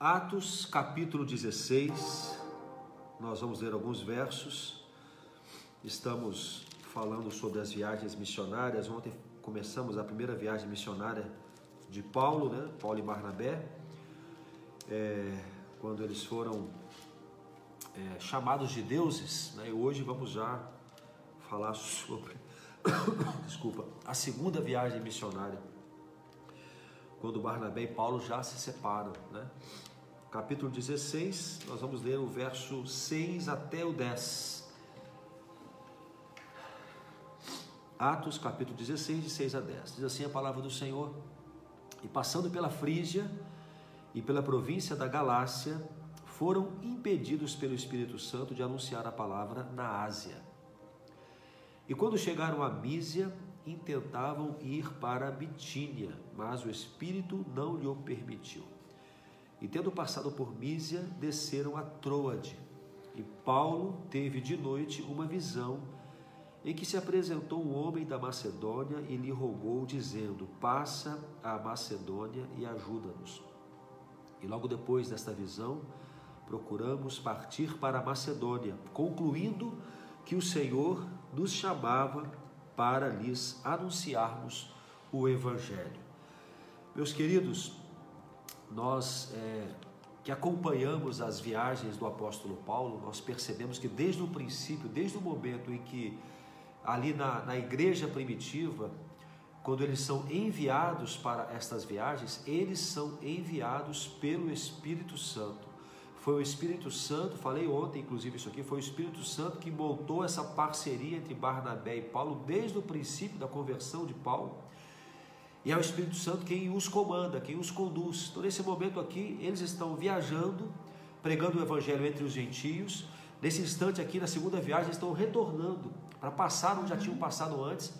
Atos capítulo 16, nós vamos ler alguns versos. Estamos falando sobre as viagens missionárias. Ontem começamos a primeira viagem missionária de Paulo, né? Paulo e Barnabé, é, quando eles foram é, chamados de deuses. Né? E hoje vamos já falar sobre, desculpa, a segunda viagem missionária, quando Barnabé e Paulo já se separam, né? capítulo 16, nós vamos ler o verso 6 até o 10. Atos, capítulo 16, de 6 a 10. Diz assim a palavra do Senhor: E passando pela Frígia e pela província da Galácia, foram impedidos pelo Espírito Santo de anunciar a palavra na Ásia. E quando chegaram a Mísia, intentavam ir para Bitínia, mas o Espírito não lhe o permitiu. E tendo passado por Mísia, desceram a Troade. E Paulo teve de noite uma visão em que se apresentou um homem da Macedônia e lhe rogou, dizendo: Passa a Macedônia e ajuda-nos. E logo depois desta visão, procuramos partir para a Macedônia, concluindo que o Senhor nos chamava para lhes anunciarmos o Evangelho. Meus queridos, nós é, que acompanhamos as viagens do apóstolo Paulo, nós percebemos que desde o princípio, desde o momento em que ali na, na igreja primitiva, quando eles são enviados para estas viagens, eles são enviados pelo Espírito Santo. Foi o Espírito Santo, falei ontem inclusive isso aqui, foi o Espírito Santo que montou essa parceria entre Barnabé e Paulo desde o princípio da conversão de Paulo e é o Espírito Santo quem os comanda, quem os conduz. Então, nesse momento aqui, eles estão viajando, pregando o Evangelho entre os gentios. Nesse instante aqui, na segunda viagem, estão retornando para passar onde já tinham passado antes,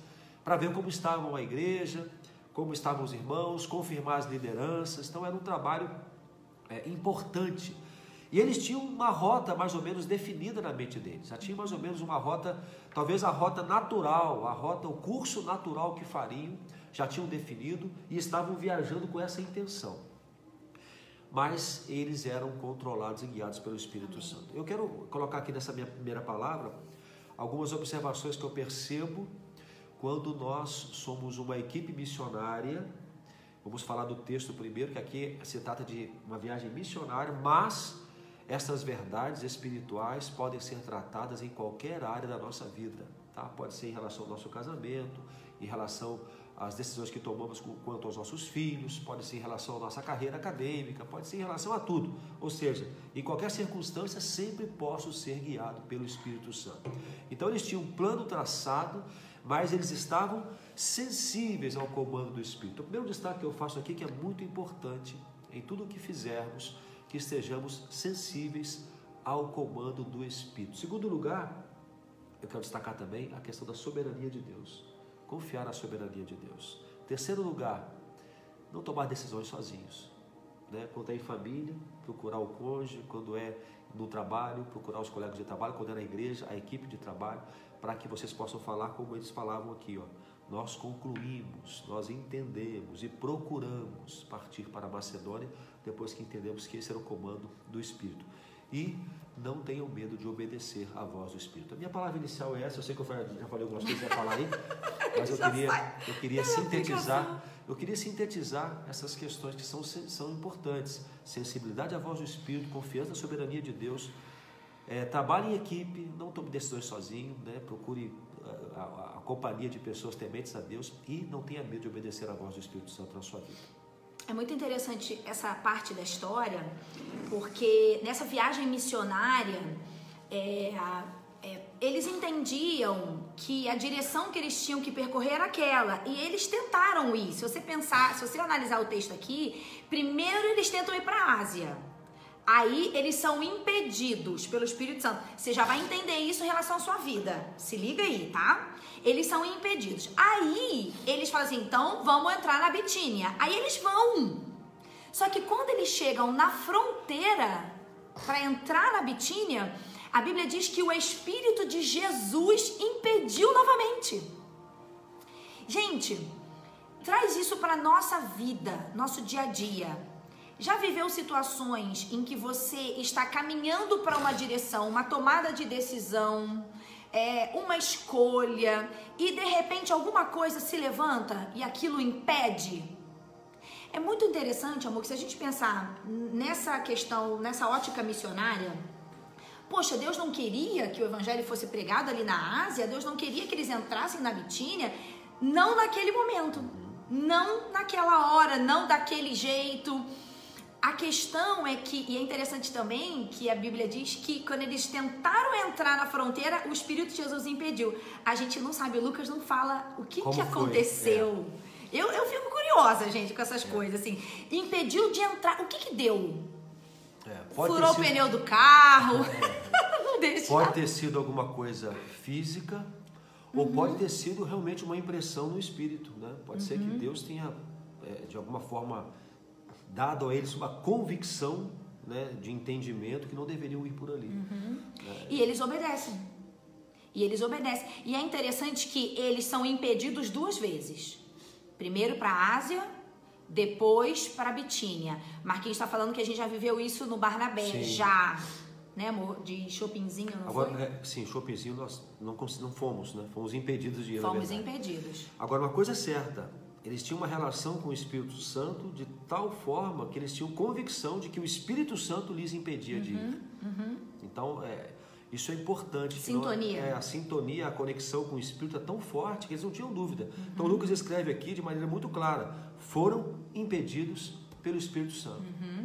para ver como estavam a igreja, como estavam os irmãos, confirmar as lideranças. Então, era um trabalho é, importante. E eles tinham uma rota mais ou menos definida na mente deles. Já tinha mais ou menos uma rota, talvez a rota natural, a rota, o curso natural que fariam já tinham definido e estavam viajando com essa intenção. Mas eles eram controlados e guiados pelo Espírito Santo. Eu quero colocar aqui nessa minha primeira palavra algumas observações que eu percebo quando nós somos uma equipe missionária. Vamos falar do texto primeiro, que aqui se trata de uma viagem missionária, mas essas verdades espirituais podem ser tratadas em qualquer área da nossa vida. Tá? Pode ser em relação ao nosso casamento, em relação as decisões que tomamos quanto aos nossos filhos, pode ser em relação à nossa carreira acadêmica, pode ser em relação a tudo. Ou seja, em qualquer circunstância, sempre posso ser guiado pelo Espírito Santo. Então, eles tinham um plano traçado, mas eles estavam sensíveis ao comando do Espírito. O primeiro destaque que eu faço aqui, que é muito importante em tudo o que fizermos, que estejamos sensíveis ao comando do Espírito. Segundo lugar, eu quero destacar também a questão da soberania de Deus confiar na soberania de Deus. Terceiro lugar, não tomar decisões sozinhos. Né? Quando é em família, procurar o cônjuge, quando é no trabalho, procurar os colegas de trabalho, quando é na igreja, a equipe de trabalho, para que vocês possam falar como eles falavam aqui, ó. Nós concluímos, nós entendemos e procuramos partir para a Macedônia depois que entendemos que esse era o comando do Espírito. E não tenham medo de obedecer à voz do Espírito. A minha palavra inicial é essa, eu sei que eu já falei algumas coisas que falar aí, mas eu queria, eu queria sintetizar, eu queria sintetizar essas questões que são, são importantes. Sensibilidade à voz do Espírito, confiança na soberania de Deus, é, trabalhe em equipe, não tome decisões sozinho, né? procure a, a, a companhia de pessoas tementes a Deus e não tenha medo de obedecer à voz do Espírito Santo na sua vida. É muito interessante essa parte da história, porque nessa viagem missionária, é, é, eles entendiam que a direção que eles tinham que percorrer era aquela, e eles tentaram ir. Se você pensar, se você analisar o texto aqui, primeiro eles tentam ir para a Ásia. Aí eles são impedidos pelo Espírito Santo. Você já vai entender isso em relação à sua vida. Se liga aí, tá? Eles são impedidos. Aí eles falam assim: então vamos entrar na Bitínia. Aí eles vão. Só que quando eles chegam na fronteira para entrar na Bitínia, a Bíblia diz que o Espírito de Jesus impediu novamente. Gente, traz isso para nossa vida, nosso dia a dia. Já viveu situações em que você está caminhando para uma direção, uma tomada de decisão, é, uma escolha, e de repente alguma coisa se levanta e aquilo impede? É muito interessante, amor, que se a gente pensar nessa questão, nessa ótica missionária, poxa, Deus não queria que o evangelho fosse pregado ali na Ásia, Deus não queria que eles entrassem na Bitínia, não naquele momento, não naquela hora, não daquele jeito. A questão é que, e é interessante também que a Bíblia diz que quando eles tentaram entrar na fronteira, o Espírito de Jesus impediu. A gente não sabe, o Lucas não fala o que, que aconteceu. É. Eu, eu fico curiosa, gente, com essas é. coisas, assim. Impediu de entrar. O que que deu? É, Furou sido... o pneu do carro. não deixa. Pode ter sido alguma coisa física, ou uhum. pode ter sido realmente uma impressão no espírito, né? Pode uhum. ser que uhum. Deus tenha, é, de alguma forma dado a eles uma convicção né, de entendimento que não deveriam ir por ali. Uhum. É. E eles obedecem. E eles obedecem. E é interessante que eles são impedidos duas vezes. Primeiro para a Ásia, depois para a Bitínia. Marquinhos está falando que a gente já viveu isso no Barnabé, sim. já. Né, amor? De shoppingzinho, não Agora, foi? É, sim, shoppingzinho nós não, não fomos, né? Fomos impedidos de ir, Fomos impedidos. Agora, uma coisa é certa, eles tinham uma relação com o Espírito Santo de tal forma que eles tinham convicção de que o Espírito Santo lhes impedia uhum, de ir. Uhum. Então, é, isso é importante. É, sintonia. é, a sintonia, a conexão com o Espírito é tão forte que eles não tinham dúvida. Uhum. Então, Lucas escreve aqui de maneira muito clara: foram impedidos pelo Espírito Santo. Uhum.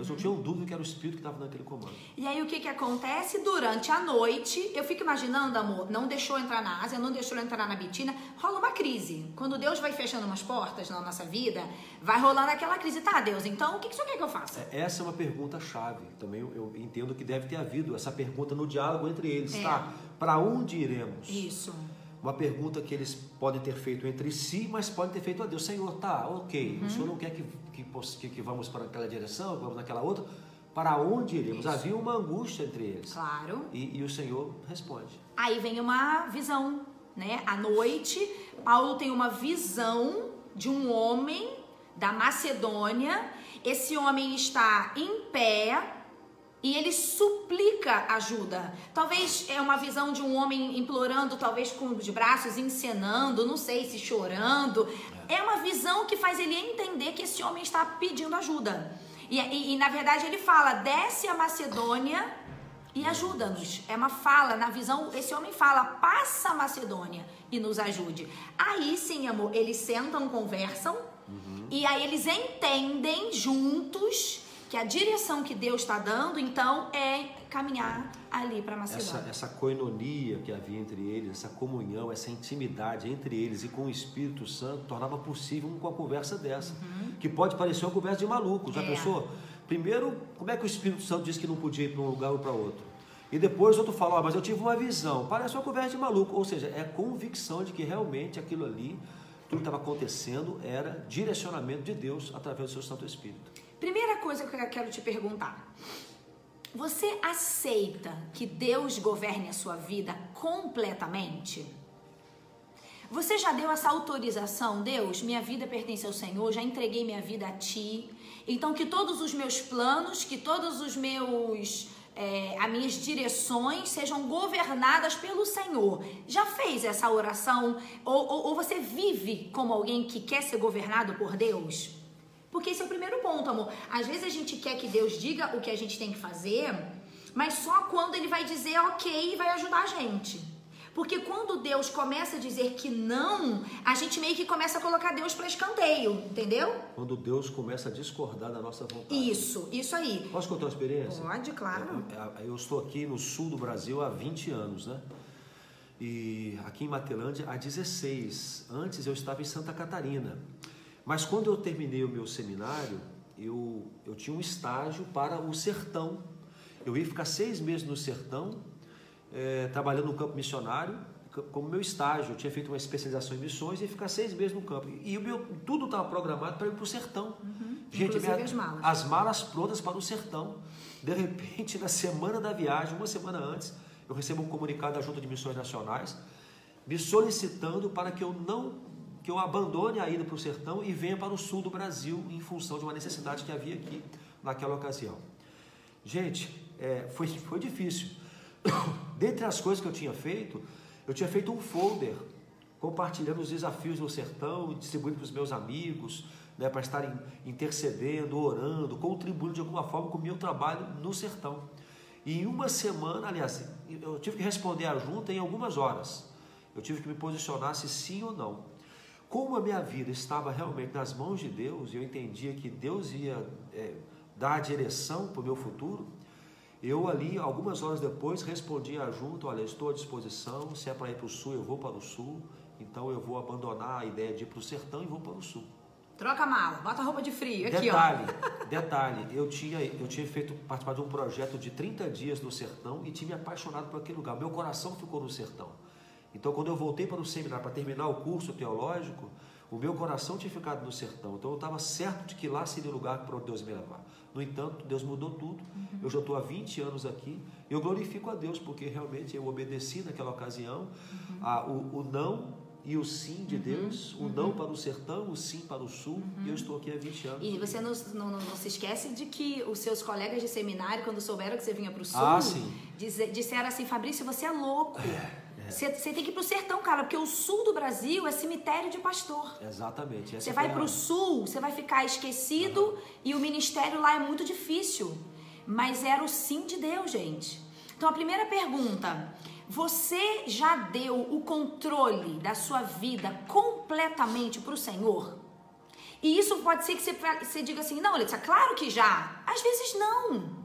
Eles não tinham dúvida que era o Espírito que estava naquele comando. E aí, o que, que acontece? Durante a noite, eu fico imaginando, amor, não deixou entrar na Ásia, não deixou entrar na Bitina, rola uma crise. Quando Deus vai fechando umas portas na nossa vida, vai rolando aquela crise. Tá, Deus, então o que, que o senhor quer que eu faça? É, essa é uma pergunta-chave. Também eu, eu, entendo que deve ter havido essa pergunta no diálogo entre eles, é. tá? Para onde iremos? Isso uma pergunta que eles podem ter feito entre si, mas podem ter feito a Deus. Senhor, tá, ok, uhum. o Senhor não quer que, que, que, que vamos para aquela direção, vamos naquela outra. Para onde iremos? Isso. Havia uma angústia entre eles. Claro. E, e o Senhor responde. Aí vem uma visão, né? À noite, Paulo tem uma visão de um homem da Macedônia. Esse homem está em pé, e ele suplica ajuda. Talvez é uma visão de um homem implorando, talvez com os braços encenando, não sei se chorando. É uma visão que faz ele entender que esse homem está pedindo ajuda. E, e, e na verdade ele fala: desce a Macedônia e ajuda-nos. É uma fala, na visão, esse homem fala: passa a Macedônia e nos ajude. Aí sim, amor, eles sentam, conversam uhum. e aí eles entendem juntos que a direção que Deus está dando, então, é caminhar ali para Macedônia. Essa, essa coinonia que havia entre eles, essa comunhão, essa intimidade entre eles e com o Espírito Santo tornava possível uma conversa dessa, uhum. que pode parecer uma conversa de maluco. Já é. pensou? Primeiro, como é que o Espírito Santo disse que não podia ir para um lugar ou para outro? E depois outro fala, ah, mas eu tive uma visão. Parece uma conversa de maluco. Ou seja, é a convicção de que realmente aquilo ali, tudo que estava acontecendo, era direcionamento de Deus através do seu Santo Espírito. Primeira coisa que eu quero te perguntar. Você aceita que Deus governe a sua vida completamente? Você já deu essa autorização? Deus, minha vida pertence ao Senhor, já entreguei minha vida a Ti. Então, que todos os meus planos, que todos os meus. É, as minhas direções sejam governadas pelo Senhor. Já fez essa oração? Ou, ou, ou você vive como alguém que quer ser governado por Deus? Porque esse é o primeiro ponto, amor. Às vezes a gente quer que Deus diga o que a gente tem que fazer, mas só quando ele vai dizer ok e vai ajudar a gente. Porque quando Deus começa a dizer que não, a gente meio que começa a colocar Deus para escanteio, entendeu? Quando Deus começa a discordar da nossa vontade. Isso, isso aí. Posso contar uma experiência? Pode, claro. Eu, eu estou aqui no sul do Brasil há 20 anos, né? E aqui em Matelândia há 16. Antes eu estava em Santa Catarina. Mas quando eu terminei o meu seminário, eu, eu tinha um estágio para o sertão. Eu ia ficar seis meses no sertão, é, trabalhando no campo missionário, como meu estágio. Eu tinha feito uma especialização em missões e ia ficar seis meses no campo. E o meu, tudo estava programado para ir para o sertão. Uhum. Gente, minha, as malas. As malas prontas para o sertão. De repente, na semana da viagem, uma semana antes, eu recebo um comunicado da Junta de Missões Nacionais me solicitando para que eu não que eu abandone a ida para o sertão e venha para o sul do Brasil em função de uma necessidade que havia aqui naquela ocasião. Gente, é, foi, foi difícil. Dentre as coisas que eu tinha feito, eu tinha feito um folder compartilhando os desafios do sertão, distribuindo para os meus amigos, né, para estarem intercedendo, orando, contribuindo de alguma forma com o meu trabalho no sertão. E em uma semana, aliás, eu tive que responder a junta em algumas horas. Eu tive que me posicionar se sim ou não. Como a minha vida estava realmente nas mãos de Deus, e eu entendia que Deus ia é, dar a direção para o meu futuro, eu ali, algumas horas depois, respondi à junta, olha, estou à disposição, se é para ir para o sul, eu vou para o sul, então eu vou abandonar a ideia de ir para o sertão e vou para o sul. Troca a mala, bota a roupa de frio aqui, detalhe, ó. Detalhe, eu tinha, eu tinha feito participar de um projeto de 30 dias no sertão e tinha me apaixonado por aquele lugar. Meu coração ficou no sertão. Então, quando eu voltei para o seminário para terminar o curso teológico, o meu coração tinha ficado no sertão. Então, eu estava certo de que lá seria o lugar para onde Deus me levar. No entanto, Deus mudou tudo. Uhum. Eu já estou há 20 anos aqui. Eu glorifico a Deus porque realmente eu obedeci naquela ocasião. Uhum. Ah, o, o não e o sim de uhum, Deus, o uhum. não para o sertão, o sim para o sul, uhum. e eu estou aqui há 20 anos. E você não, não, não, se esquece de que os seus colegas de seminário, quando souberam que você vinha para o sul, ah, disseram assim, Fabrício, você é louco. É. é. Você, você, tem que ir para o sertão, cara, porque o sul do Brasil é cemitério de pastor. Exatamente. você vai para o sul, você vai ficar esquecido uhum. e o ministério lá é muito difícil. Mas era o sim de Deus, gente. Então a primeira pergunta você já deu o controle da sua vida completamente para o Senhor? E isso pode ser que você, você diga assim: não, Letícia, claro que já. Às vezes não.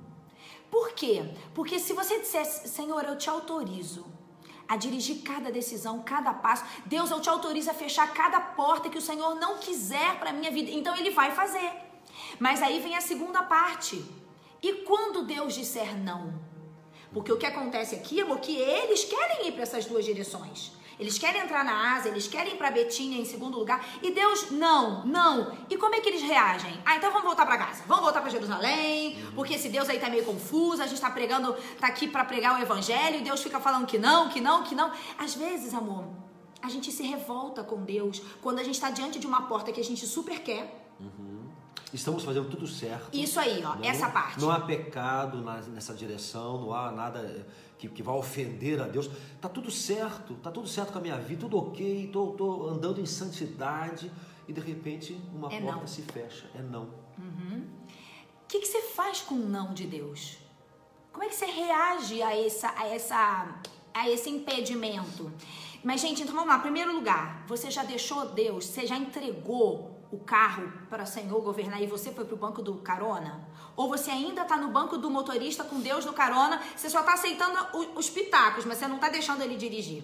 Por quê? Porque se você dissesse, Senhor, eu te autorizo a dirigir cada decisão, cada passo. Deus, eu te autorizo a fechar cada porta que o Senhor não quiser para minha vida. Então ele vai fazer. Mas aí vem a segunda parte. E quando Deus disser não? Porque o que acontece aqui, amor, que eles querem ir para essas duas direções. Eles querem entrar na Ásia, eles querem ir para Betínia em segundo lugar. E Deus, não, não. E como é que eles reagem? Ah, então vamos voltar para casa. Vamos voltar para Jerusalém, porque esse Deus aí tá meio confuso. A gente tá pregando, tá aqui para pregar o evangelho e Deus fica falando que não, que não, que não. Às vezes, amor, a gente se revolta com Deus quando a gente está diante de uma porta que a gente super quer. Uhum estamos fazendo tudo certo. Isso aí, ó, não, essa parte. Não há pecado nessa direção, não há nada que, que vá ofender a Deus. Tá tudo certo, tá tudo certo com a minha vida, tudo ok, tô, andando em santidade e de repente uma é porta não. se fecha. É não. O uhum. que, que você faz com o não de Deus? Como é que você reage a, essa, a, essa, a esse impedimento? Mas, gente, então vamos lá. Primeiro lugar, você já deixou Deus, você já entregou o carro para o Senhor governar e você foi para o banco do carona? Ou você ainda está no banco do motorista com Deus no carona, você só está aceitando os pitacos, mas você não está deixando ele dirigir.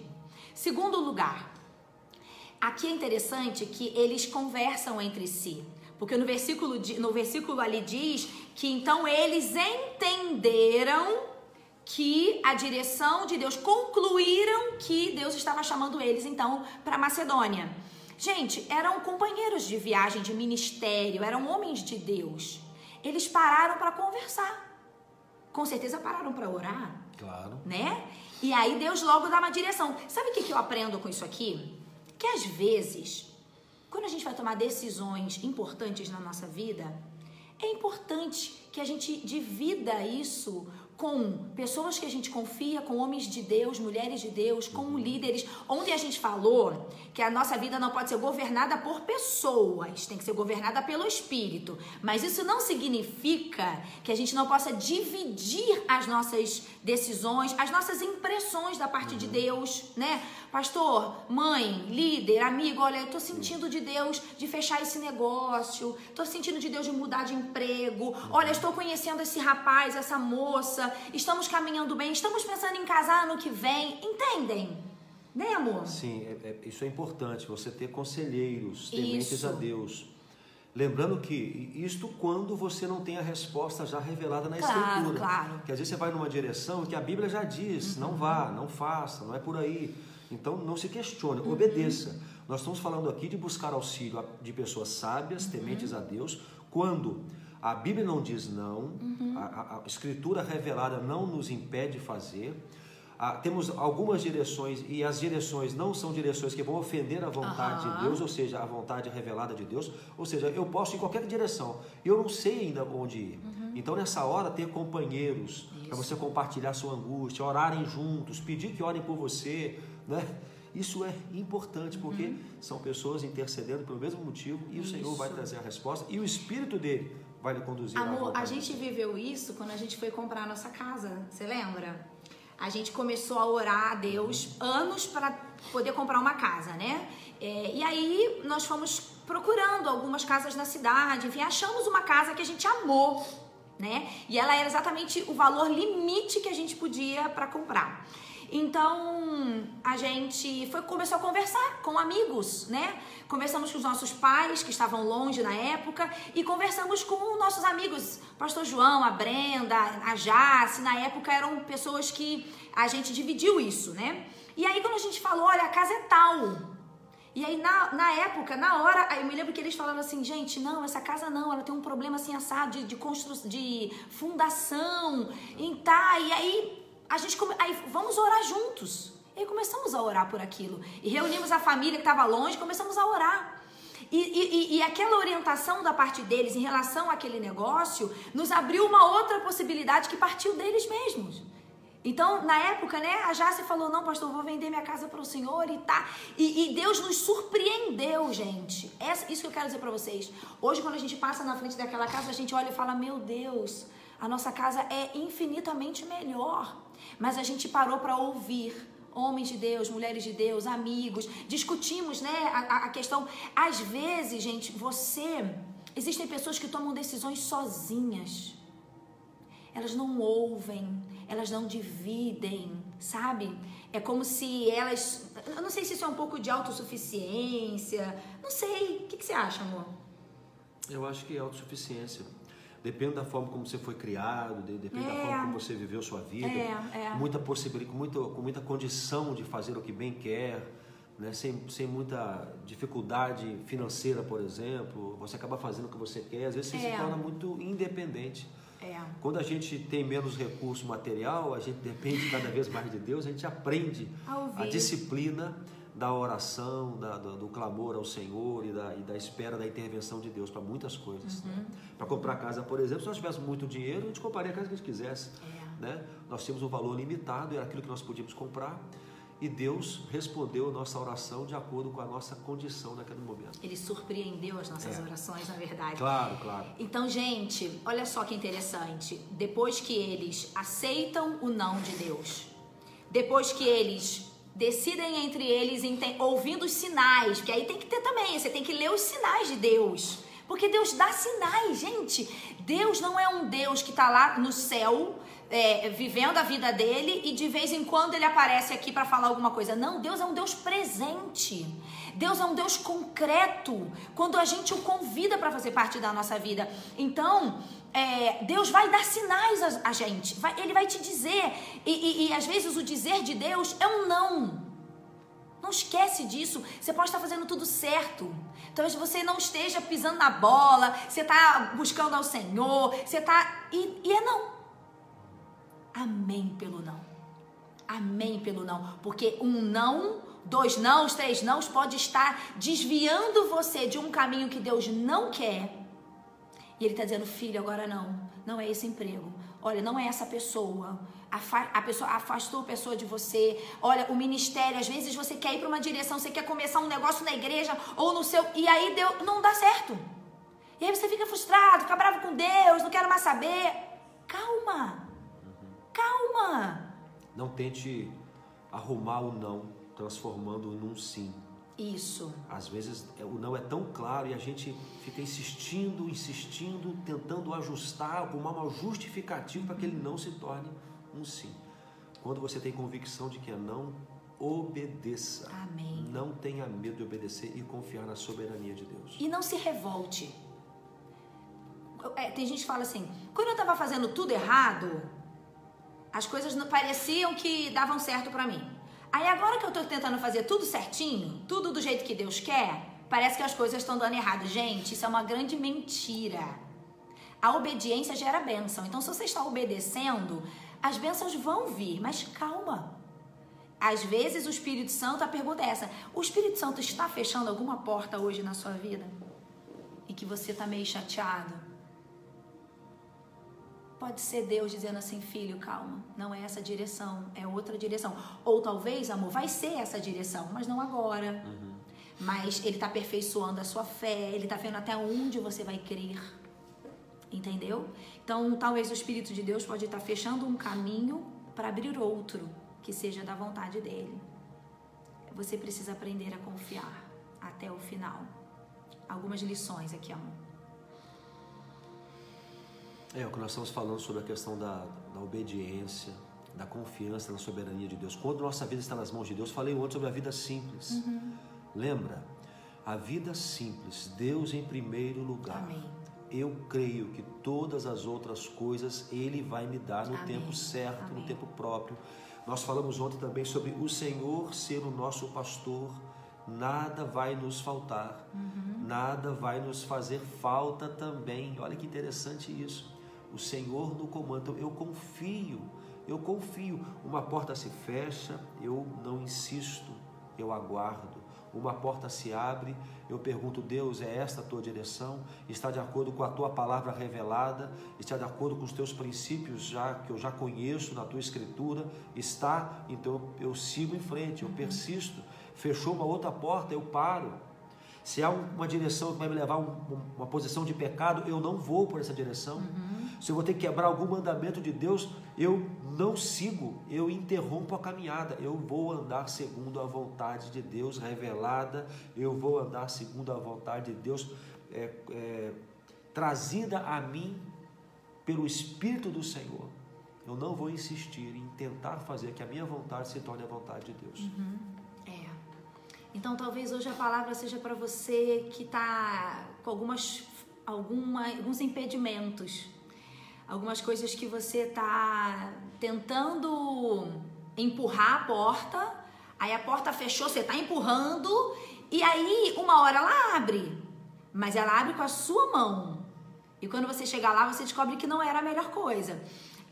Segundo lugar, aqui é interessante que eles conversam entre si. Porque no versículo, no versículo ali diz que então eles entenderam que a direção de Deus concluíram que Deus estava chamando eles então para Macedônia. Gente, eram companheiros de viagem, de ministério, eram homens de Deus. Eles pararam para conversar. Com certeza pararam para orar. Claro. Né? E aí Deus logo dá uma direção. Sabe o que, que eu aprendo com isso aqui? Que às vezes, quando a gente vai tomar decisões importantes na nossa vida, é importante que a gente divida isso com pessoas que a gente confia, com homens de Deus, mulheres de Deus, com uhum. líderes. Ontem a gente falou que a nossa vida não pode ser governada por pessoas, tem que ser governada pelo Espírito. Mas isso não significa que a gente não possa dividir as nossas decisões, as nossas impressões da parte de uhum. Deus, né? Pastor, mãe, líder, amigo, olha, eu tô sentindo de Deus de fechar esse negócio, tô sentindo de Deus de mudar de emprego. Uhum. Olha, estou conhecendo esse rapaz, essa moça, estamos caminhando bem, estamos pensando em casar ano que vem, entendem? Né, amor? Sim, é, é, isso é importante, você ter conselheiros tementes isso. a Deus. Lembrando que isto quando você não tem a resposta já revelada na claro, Escritura. Claro. Que às vezes você vai numa direção que a Bíblia já diz, uhum. não vá, não faça, não é por aí. Então não se questione, uhum. obedeça. Nós estamos falando aqui de buscar auxílio de pessoas sábias, uhum. tementes a Deus, quando a Bíblia não diz não, uhum. a, a, Escritura revelada não nos impede de fazer. ah, temos algumas direções e as direções não são direções que vão ofender a vontade Aham. de Deus, ou seja, a vontade revelada de Deus. Ou seja, eu posso ir em qualquer direção e eu não sei ainda onde ir. Então, nessa hora, ter companheiros para Isso. você compartilhar sua angústia, orarem juntos, pedir que orem por você, né? Isso é importante porque são pessoas intercedendo pelo mesmo motivo e o Senhor vai Isso. trazer a resposta e o Espírito dele vai lhe conduzir Amor, a gente viveu isso quando a gente foi comprar a nossa casa, você lembra? A gente começou a orar a Deus anos para poder comprar uma casa, né? É, e aí nós fomos procurando algumas casas na cidade, enfim, achamos uma casa que a gente amou, né? E ela era exatamente o valor limite que a gente podia para comprar. Então a gente foi, começou a conversar com amigos, né? Conversamos com os nossos pais que estavam longe na época e conversamos com nossos amigos, Pastor João, a Brenda, a Jace. Na época eram pessoas que a gente dividiu isso, né? E aí quando a gente falou, olha, a casa é tal. E aí, na, na época, na hora, aí eu me lembro que eles falaram assim, gente, não, essa casa não, ela tem um problema assim, assado, de, de construção, de fundação, e tá, e aí a gente, come, aí vamos orar juntos. E começamos a orar por aquilo. E reunimos a família que estava longe, começamos a orar. E, e, e aquela orientação da parte deles em relação àquele negócio nos abriu uma outra possibilidade que partiu deles mesmos. Então, na época, né, a Jace falou: Não, pastor, vou vender minha casa para o senhor e tá. E, e Deus nos surpreendeu, gente. Essa, isso que eu quero dizer para vocês. Hoje, quando a gente passa na frente daquela casa, a gente olha e fala: Meu Deus, a nossa casa é infinitamente melhor. Mas a gente parou para ouvir homens de Deus, mulheres de Deus, amigos, discutimos, né, a, a questão. Às vezes, gente, você. Existem pessoas que tomam decisões sozinhas. Elas não ouvem, elas não dividem, sabe? É como se elas. Eu não sei se isso é um pouco de autossuficiência. Não sei. O que, que você acha, amor? Eu acho que é autossuficiência. Depende da forma como você foi criado, de- depende da É. forma como você viveu sua vida. É, é. Muita possibilidade, com muita, com muita condição de fazer o que bem quer, né? sem, sem muita dificuldade financeira, por exemplo. Você acaba fazendo o que você quer, às vezes você É. se torna muito independente. É. Quando a gente tem menos recurso material, a gente depende cada vez mais de Deus, a gente aprende A ouvir. disciplina da oração, da- do, do clamor ao Senhor e da, e da espera da intervenção de Deus para muitas coisas. né? Uhum. Para comprar casa, por exemplo, se nós tivéssemos muito dinheiro, a gente compraria a casa que a gente quisesse. É. Né? Nós tínhamos um valor limitado, era aquilo que nós podíamos comprar. E Deus respondeu a nossa oração de acordo com a nossa condição naquele momento. Ele surpreendeu as nossas É. orações, na verdade. Claro, claro. Então, gente, olha só que interessante. Depois que eles aceitam o não de Deus, depois que eles decidem entre eles, ouvindo os sinais, porque aí tem que ter também, você tem que ler os sinais de Deus. Porque Deus dá sinais, gente. Deus não é um Deus que está lá no céu, é, vivendo a vida dele e de vez em quando ele aparece aqui para falar alguma coisa. Não, Deus é um Deus presente. Deus é um Deus concreto. Quando a gente o convida para fazer parte da nossa vida. Então, é, Deus vai dar sinais a, a gente. Vai- ele vai te dizer. E, e- e às vezes o dizer de Deus é um não. Não esquece disso. Você pode estar fazendo tudo certo. Talvez você não esteja pisando na bola. Você está buscando ao Senhor. Você está. E, e é não. Amém pelo não. Amém pelo não. Porque um não, dois nãos, três nãos pode estar desviando você de um caminho que Deus não quer. E Ele está dizendo, filho, agora não. Não é esse emprego. Olha, não é essa pessoa. Afa- A pessoa afastou a pessoa de você. Olha, o ministério, às vezes você quer ir para uma direção, você quer começar um negócio na igreja ou no seu. E aí deu, não dá certo. E aí você fica frustrado, fica bravo com Deus, não quero mais saber. Calma. Calma. Não tente arrumar o não, transformando-o num sim. Isso. Às vezes é, o não é tão claro e a gente fica insistindo, insistindo, tentando ajustar, arrumar uma justificativa para que ele não se torne um sim. Quando você tem convicção de que é não, obedeça. Amém. Não tenha medo de obedecer e confiar na soberania de Deus. E não se revolte. É, tem gente que fala assim: quando eu tava fazendo tudo errado, as coisas não pareciam que davam certo pra mim. Aí agora que eu tô tentando fazer tudo certinho, tudo do jeito que Deus quer, parece que as coisas estão dando errado. Gente, isso é uma grande mentira. A obediência gera bênção. Então, se você está obedecendo, as bênçãos vão vir, mas calma. às vezes o Espírito Santo, a pergunta é essa: o Espírito Santo está fechando alguma porta hoje na sua vida? E que você está meio chateado? Pode ser Deus dizendo assim, filho, calma, não é essa direção, é outra direção. Ou talvez, amor, vai ser essa direção, mas não agora. Uhum. Mas Ele está aperfeiçoando a sua fé, Ele está vendo até onde você vai crer. Entendeu? Então, talvez o Espírito de Deus pode estar fechando um caminho para abrir outro que seja da vontade dele. Você precisa aprender a confiar até o final. Algumas lições aqui, amor. É, o que nós estamos falando sobre a questão da, da obediência, da confiança na soberania de Deus. Quando nossa vida está nas mãos de Deus, falei ontem sobre a vida simples. Uhum. Lembra? A vida simples, Deus em primeiro lugar. Amém eu creio que todas as outras coisas Ele vai me dar no Amém. tempo certo, Amém. no tempo próprio. Nós falamos ontem também sobre o Senhor ser o nosso pastor, nada vai nos faltar, uhum. nada vai nos fazer falta também. Olha que interessante isso. O Senhor no comando, eu confio, eu confio. Uma porta se fecha, eu não insisto, eu aguardo uma porta se abre, eu pergunto, Deus, é esta a tua direção? Está de acordo com a tua palavra revelada? Está de acordo com os teus princípios já que eu já conheço na tua escritura? Está? Então eu sigo em frente, eu persisto. Fechou uma outra porta, eu paro. Se há uma direção que vai me levar a uma posição de pecado, eu não vou por essa direção. Uhum. Se eu vou ter que quebrar algum mandamento de Deus, eu não sigo, eu interrompo a caminhada. Eu vou andar segundo a vontade de Deus revelada, eu vou andar segundo a vontade de Deus é, é, trazida a mim pelo Espírito do Senhor. Eu não vou insistir em tentar fazer que a minha vontade se torne a vontade de Deus. Uhum. Então, talvez hoje a palavra seja para você que está com algumas, alguma, alguns impedimentos, algumas coisas que você está tentando empurrar a porta, aí a porta fechou, você está empurrando, e aí uma hora ela abre, mas ela abre com a sua mão. E quando você chegar lá, você descobre que não era a melhor coisa.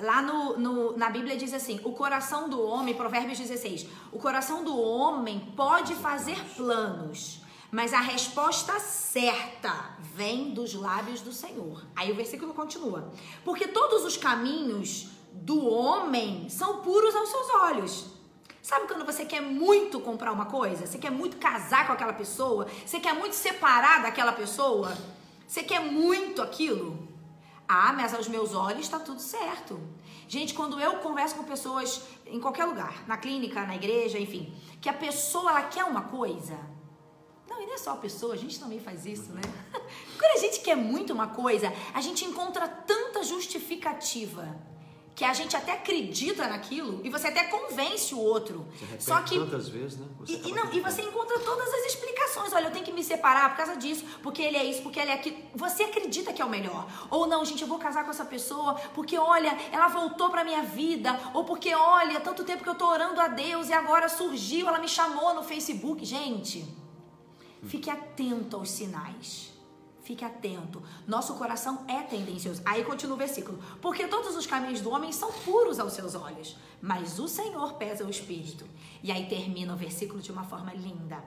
Lá no, no, na Bíblia diz assim: o coração do homem, Provérbios 16, o coração do homem pode fazer planos, mas a resposta certa vem dos lábios do Senhor. Aí o versículo continua: porque todos os caminhos do homem são puros aos seus olhos. Sabe quando você quer muito comprar uma coisa? Você quer muito casar com aquela pessoa? Você quer muito separar daquela pessoa? Você quer muito aquilo? Ah, mas aos meus olhos está tudo certo. Gente, quando eu converso com pessoas em qualquer lugar, na clínica, na igreja, enfim, que a pessoa ela quer uma coisa. Não, e não é só a pessoa, a gente também faz isso, né? Quando a gente quer muito uma coisa, a gente encontra tanta justificativa que a gente até acredita naquilo e você até convence o outro. Você Só que tantas vezes, né? Você e, não, e você encontra todas as explicações. Olha, eu tenho que me separar por causa disso, porque ele é isso, porque ele é aquilo. Você acredita que é o melhor? Ou não, gente, eu vou casar com essa pessoa porque olha, ela voltou para minha vida, ou porque olha, tanto tempo que eu tô orando a Deus e agora surgiu, ela me chamou no Facebook. Gente, fique atento aos sinais. Fique atento. Nosso coração é tendencioso. Aí continua o versículo. Porque todos os caminhos do homem são puros aos seus olhos, mas o Senhor pesa o espírito. E aí termina o versículo de uma forma linda.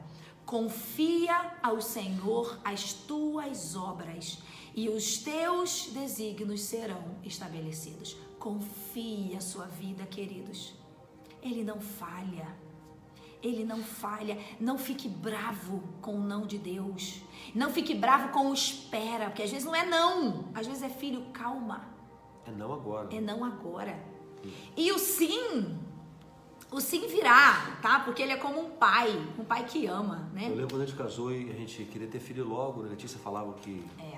Confia ao Senhor as tuas obras e os teus desígnios serão estabelecidos. Confie a sua vida, queridos. Ele não falha. Ele não falha. Não fique bravo com o não de Deus. Não fique bravo com o espera, porque às vezes não é não. Às vezes é filho, calma. É não agora. É não agora. E o sim, o sim virá, tá? Porque ele é como um pai, um pai que ama, né? Eu lembro quando a gente casou e a gente queria ter filho logo, né? Letícia falava que, é.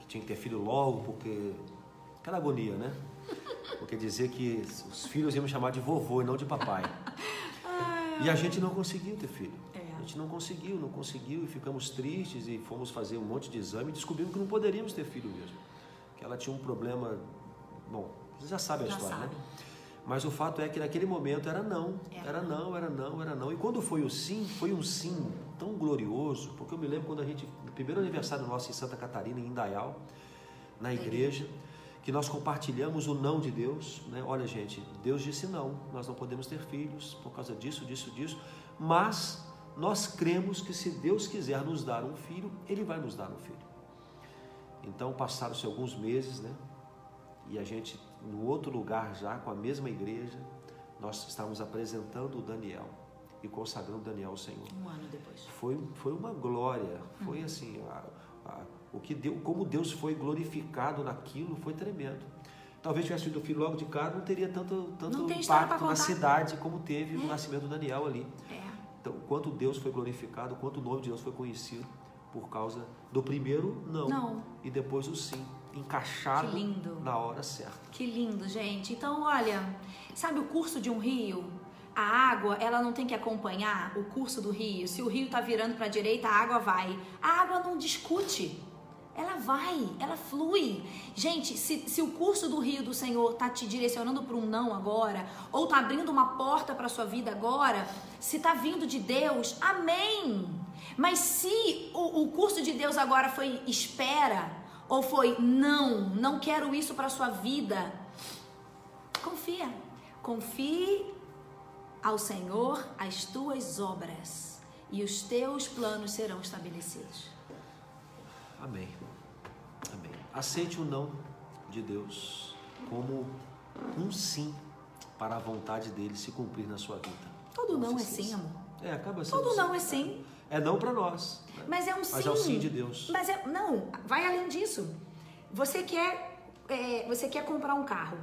que tinha que ter filho logo, porque. Aquela agonia, né? Porque dizer que os filhos iam me chamar de vovô e não de papai. E a gente não conseguiu ter filho. É. A gente não conseguiu, não conseguiu e ficamos tristes e fomos fazer um monte de exame e descobrimos que não poderíamos ter filho mesmo. Que ela tinha um problema. Bom, vocês já sabem a já história, né? sabe. né? Mas o fato é que naquele momento era não, era não, era não, era não. E quando foi o sim, foi um sim tão glorioso, porque eu me lembro quando a gente, no primeiro aniversário nosso em Santa Catarina, em Indaial, na igreja, que nós compartilhamos o não de Deus, né? Olha, gente, Deus disse não, nós não podemos ter filhos por causa disso, disso, disso, mas nós cremos que se Deus quiser nos dar um filho, Ele vai nos dar um filho. Então passaram-se alguns meses, né? E a gente, no outro lugar já, com a mesma igreja, nós estávamos apresentando o Daniel e consagrando Daniel ao Senhor. Um ano depois. Foi, foi uma glória, foi assim, a, a, o que deu, como Deus foi glorificado naquilo foi tremendo. Talvez tivesse sido o filho logo de cara, não teria tanto, tanto Não impacto na cidade como teve o É. nascimento do Daniel ali. É. Então, quanto Deus foi glorificado, quanto o nome de Deus foi conhecido por causa do primeiro não, Não. e depois o sim, encaixado na hora certa. Que lindo, gente. Então, olha, sabe o curso de um rio? A água, ela não tem que acompanhar o curso do rio. Se o rio tá virando para a direita, a água vai. A água não discute. Ela vai, ela flui. Gente, se, se o curso do rio do Senhor tá te direcionando para um não agora, ou tá abrindo uma porta para sua vida agora, se tá vindo de Deus, amém. Mas se o, o curso de Deus agora foi espera, ou foi não, não quero isso para sua vida, confia. Confie ao Senhor as tuas obras e os teus planos serão estabelecidos. Amém. Aceite o não de Deus como um sim para a vontade dele se cumprir na sua vida. Todo não é se esqueça. sim, amor. É, acaba sendo Todo sim. não é sim. É não para nós. né? Mas é um sim. Mas é o sim de Deus. Mas é, não, vai além disso. Você quer, é, você quer comprar um carro.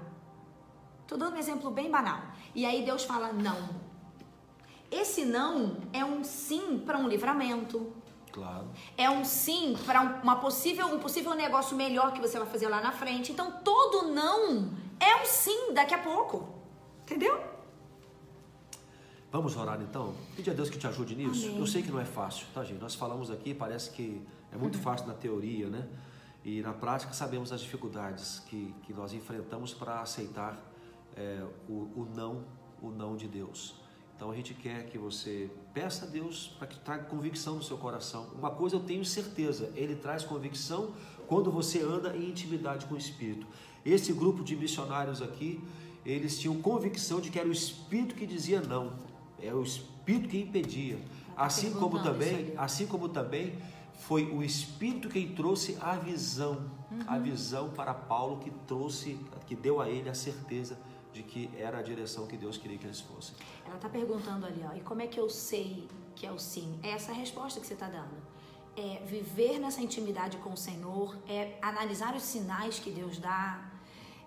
Tô dando um exemplo bem banal. E aí Deus fala não. Esse não é um sim para um livramento. Claro. É um sim para um, uma possível, um possível negócio melhor que você vai fazer lá na frente. Então todo não é um sim daqui a pouco. Entendeu? Vamos orar então? Pedir a Deus que te ajude nisso. Amém. Eu sei que não é fácil, tá, gente? Nós falamos aqui, parece que é Uhum. muito fácil na teoria, né? E na prática sabemos as dificuldades que, que nós enfrentamos para aceitar é, o, o não, o não de Deus. Então a gente quer que você peça a Deus para que traga convicção no seu coração. Uma coisa eu tenho certeza, Ele traz convicção quando você anda em intimidade com o Espírito. Esse grupo de missionários aqui, eles tinham convicção de que era o Espírito que dizia não, é o Espírito que impedia. Assim como também, assim como também foi o Espírito quem trouxe a visão, a visão para Paulo que trouxe, que deu a ele a certeza de que era a direção que Deus queria que eles fossem. Ela tá perguntando ali, ó, e como é que eu sei que é o sim? É essa a resposta que você tá dando. É viver nessa intimidade com o Senhor, é analisar os sinais que Deus dá,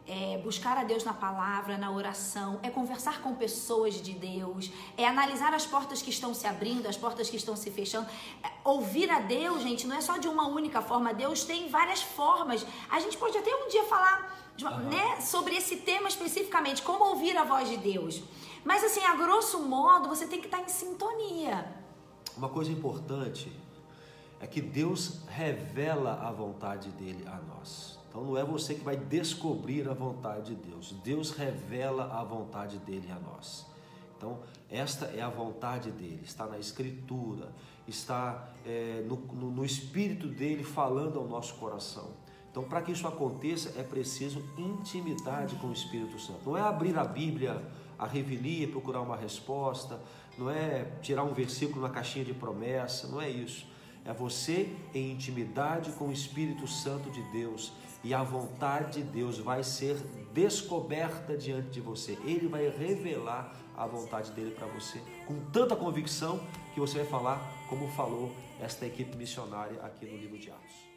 é buscar a Deus na palavra, na oração, é conversar com pessoas de Deus, é analisar as portas que estão se abrindo, as portas que estão se fechando. É, ouvir a Deus, gente, não é só de uma única forma. Deus tem várias formas. A gente pode até um dia falar uma- Aham. né, sobre esse tema especificamente, como ouvir a voz de Deus. Mas assim, a grosso modo, você tem que estar em sintonia. Uma coisa importante é que Deus revela a vontade dele a nós. Então não é você que vai descobrir a vontade de Deus. Deus revela a vontade dele a nós. Então esta é a vontade dele. Está na Escritura, está é, no, no- no Espírito dele falando ao nosso coração. Então para que isso aconteça é preciso intimidade com o Espírito Santo. Não é abrir a Bíblia, a revelia, procurar uma resposta. Não é tirar um versículo na caixinha de promessa. Não é isso. É você em intimidade com o Espírito Santo de Deus e a vontade de Deus vai ser descoberta diante de você. Ele vai revelar a vontade dele para você com tanta convicção que você vai falar como falou esta equipe missionária aqui no livro de Atos.